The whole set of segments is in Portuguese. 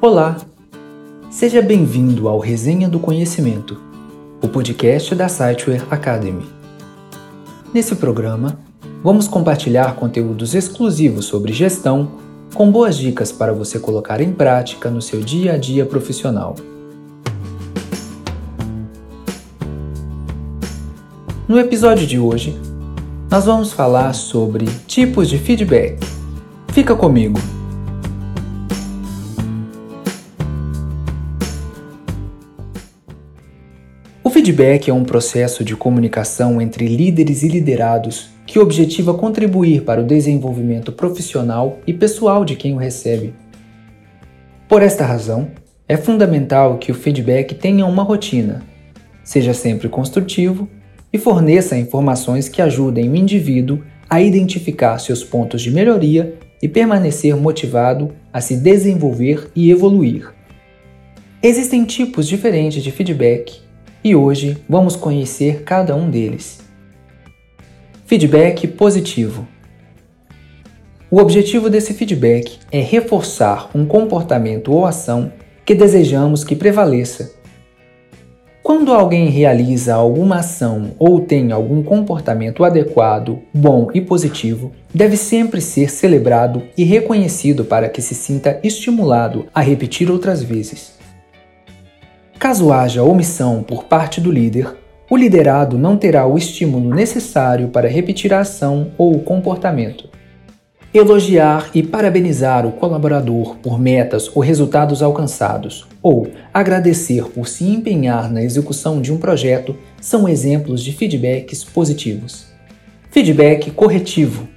Olá! Seja bem-vindo ao Resenha do Conhecimento, o podcast da Siteware Academy. Nesse programa, vamos compartilhar conteúdos exclusivos sobre gestão, com boas dicas para você colocar em prática no seu dia a dia profissional. No episódio de hoje, nós vamos falar sobre tipos de feedback. Fica comigo! Feedback é um processo de comunicação entre líderes e liderados que objetiva contribuir para o desenvolvimento profissional e pessoal de quem o recebe. Por esta razão, é fundamental que o feedback tenha uma rotina, seja sempre construtivo e forneça informações que ajudem o indivíduo a identificar seus pontos de melhoria e permanecer motivado a se desenvolver e evoluir. Existem tipos diferentes de feedback e hoje vamos conhecer cada um deles. Feedback positivo. O objetivo desse feedback é reforçar um comportamento ou ação que desejamos que prevaleça. Quando alguém realiza alguma ação ou tem algum comportamento adequado, bom e positivo, deve sempre ser celebrado e reconhecido para que se sinta estimulado a repetir outras vezes. Caso haja omissão por parte do líder, o liderado não terá o estímulo necessário para repetir a ação ou o comportamento. Elogiar e parabenizar o colaborador por metas ou resultados alcançados, ou agradecer por se empenhar na execução de um projeto, são exemplos de feedbacks positivos. Feedback corretivo.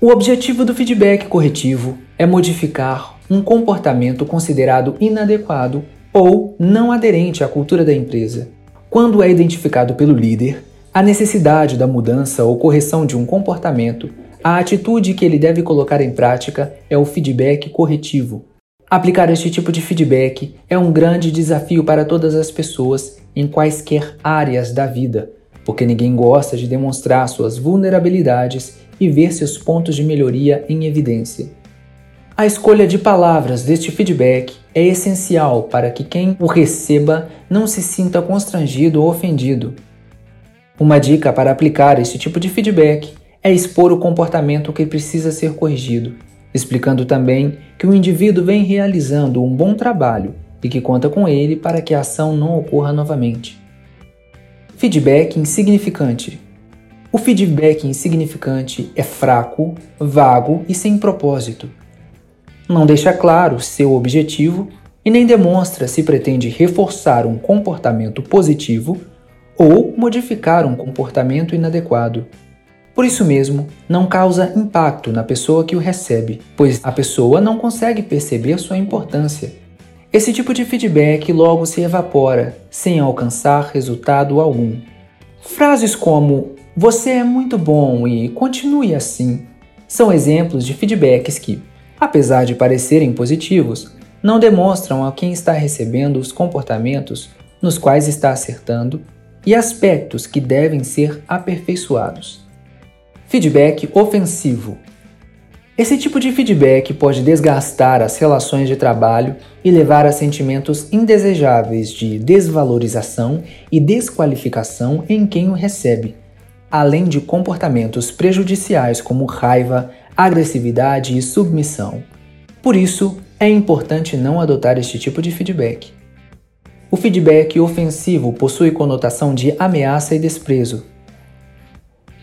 O objetivo do feedback corretivo é modificar um comportamento considerado inadequado ou não aderente à cultura da empresa. Quando é identificado pelo líder a necessidade da mudança ou correção de um comportamento, a atitude que ele deve colocar em prática é o feedback corretivo. Aplicar este tipo de feedback é um grande desafio para todas as pessoas em quaisquer áreas da vida, porque ninguém gosta de demonstrar suas vulnerabilidades e ver seus pontos de melhoria em evidência. A escolha de palavras deste feedback é essencial para que quem o receba não se sinta constrangido ou ofendido. Uma dica para aplicar este tipo de feedback é expor o comportamento que precisa ser corrigido, explicando também que o indivíduo vem realizando um bom trabalho e que conta com ele para que a ação não ocorra novamente. Feedback insignificante. O feedback insignificante é fraco, vago e sem propósito não deixa claro seu objetivo e nem demonstra se pretende reforçar um comportamento positivo ou modificar um comportamento inadequado. Por isso mesmo, não causa impacto na pessoa que o recebe, pois a pessoa não consegue perceber sua importância. Esse tipo de feedback logo se evapora, sem alcançar resultado algum. Frases como você é muito bom e continue assim são exemplos de feedbacks que, apesar de parecerem positivos, não demonstram a quem está recebendo os comportamentos nos quais está acertando e aspectos que devem ser aperfeiçoados. Feedback ofensivo. Esse tipo de feedback pode desgastar as relações de trabalho e levar a sentimentos indesejáveis de desvalorização e desqualificação em quem o recebe, além de comportamentos prejudiciais como raiva, agressividade e submissão. Por isso, é importante não adotar este tipo de feedback. O feedback ofensivo possui conotação de ameaça e desprezo.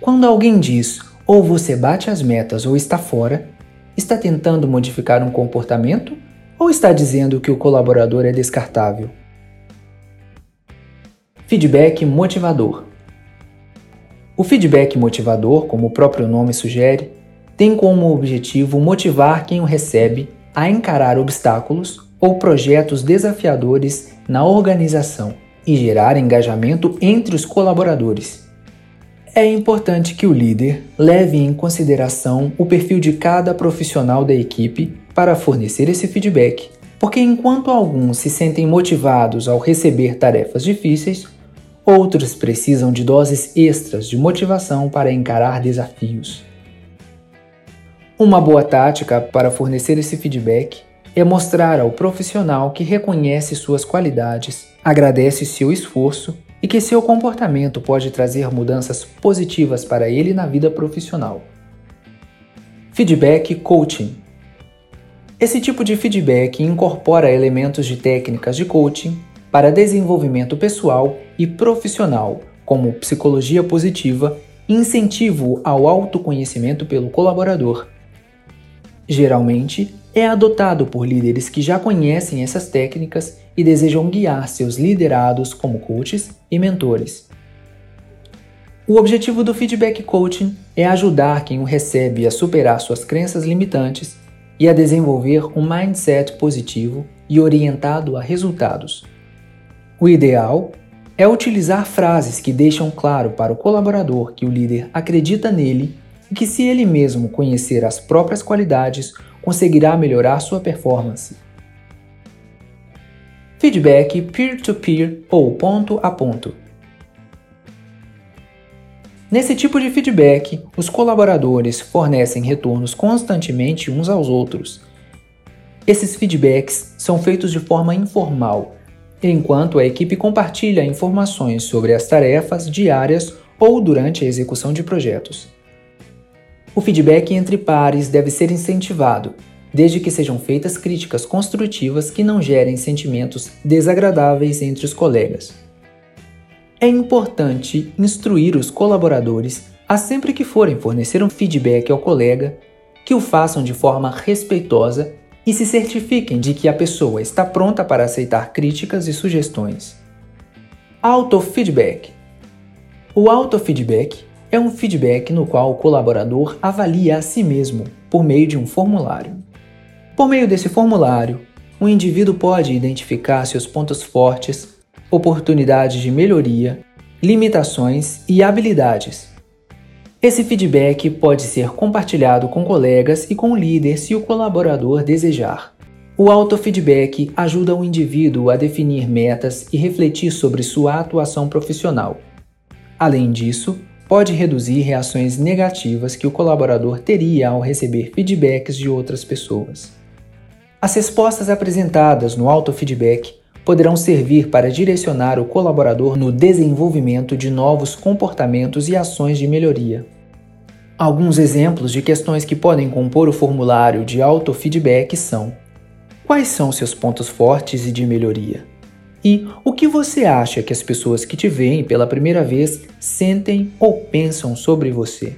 Quando alguém diz ou você bate as metas ou está fora, está tentando modificar um comportamento ou está dizendo que o colaborador é descartável? Feedback motivador. O feedback motivador, como o próprio nome sugere, tem como objetivo motivar quem o recebe a encarar obstáculos ou projetos desafiadores na organização e gerar engajamento entre os colaboradores. É importante que o líder leve em consideração o perfil de cada profissional da equipe para fornecer esse feedback, porque enquanto alguns se sentem motivados ao receber tarefas difíceis, outros precisam de doses extras de motivação para encarar desafios. Uma boa tática para fornecer esse feedback é mostrar ao profissional que reconhece suas qualidades, agradece seu esforço e que seu comportamento pode trazer mudanças positivas para ele na vida profissional. Feedback Coaching Esse tipo de feedback incorpora elementos de técnicas de coaching para desenvolvimento pessoal e profissional, como psicologia positiva incentivo ao autoconhecimento pelo colaborador. Geralmente, é adotado por líderes que já conhecem essas técnicas e desejam guiar seus liderados como coaches e mentores. O objetivo do feedback coaching é ajudar quem o recebe a superar suas crenças limitantes e a desenvolver um mindset positivo e orientado a resultados. O ideal é utilizar frases que deixam claro para o colaborador que o líder acredita nele e que, se ele mesmo conhecer as próprias qualidades, conseguirá melhorar sua performance. Feedback peer-to-peer -peer ou ponto a ponto. Nesse tipo de feedback, os colaboradores fornecem retornos constantemente uns aos outros. Esses feedbacks são feitos de forma informal, enquanto a equipe compartilha informações sobre as tarefas diárias ou durante a execução de projetos. O feedback entre pares deve ser incentivado, desde que sejam feitas críticas construtivas que não gerem sentimentos desagradáveis entre os colegas. É importante instruir os colaboradores a sempre que forem fornecer um feedback ao colega, que o façam de forma respeitosa e se certifiquem de que a pessoa está pronta para aceitar críticas e sugestões. Autofeedback. O autofeedback é um feedback no qual o colaborador avalia a si mesmo por meio de um formulário. Por meio desse formulário, o indivíduo pode identificar seus pontos fortes, oportunidades de melhoria, limitações e habilidades. Esse feedback pode ser compartilhado com colegas e com o líder se o colaborador desejar. O autofeedback ajuda o indivíduo a definir metas e refletir sobre sua atuação profissional. Além disso, pode reduzir reações negativas que o colaborador teria ao receber feedbacks de outras pessoas. As respostas apresentadas no autofeedback poderão servir para direcionar o colaborador no desenvolvimento de novos comportamentos e ações de melhoria. Alguns exemplos de questões que podem compor o formulário de autofeedback são: Quais são seus pontos fortes e de melhoria? E o que você acha que as pessoas que te veem pela primeira vez sentem ou pensam sobre você?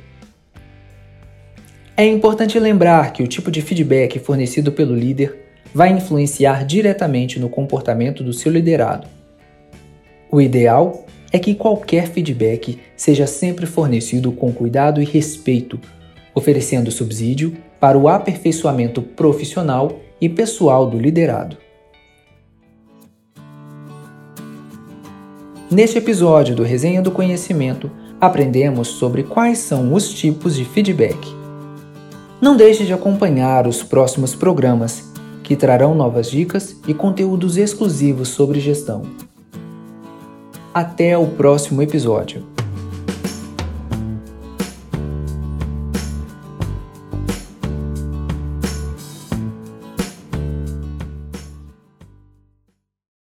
É importante lembrar que o tipo de feedback fornecido pelo líder vai influenciar diretamente no comportamento do seu liderado. O ideal é que qualquer feedback seja sempre fornecido com cuidado e respeito, oferecendo subsídio para o aperfeiçoamento profissional e pessoal do liderado. Neste episódio do Resenha do Conhecimento, aprendemos sobre quais são os tipos de feedback. Não deixe de acompanhar os próximos programas, que trarão novas dicas e conteúdos exclusivos sobre gestão. Até o próximo episódio.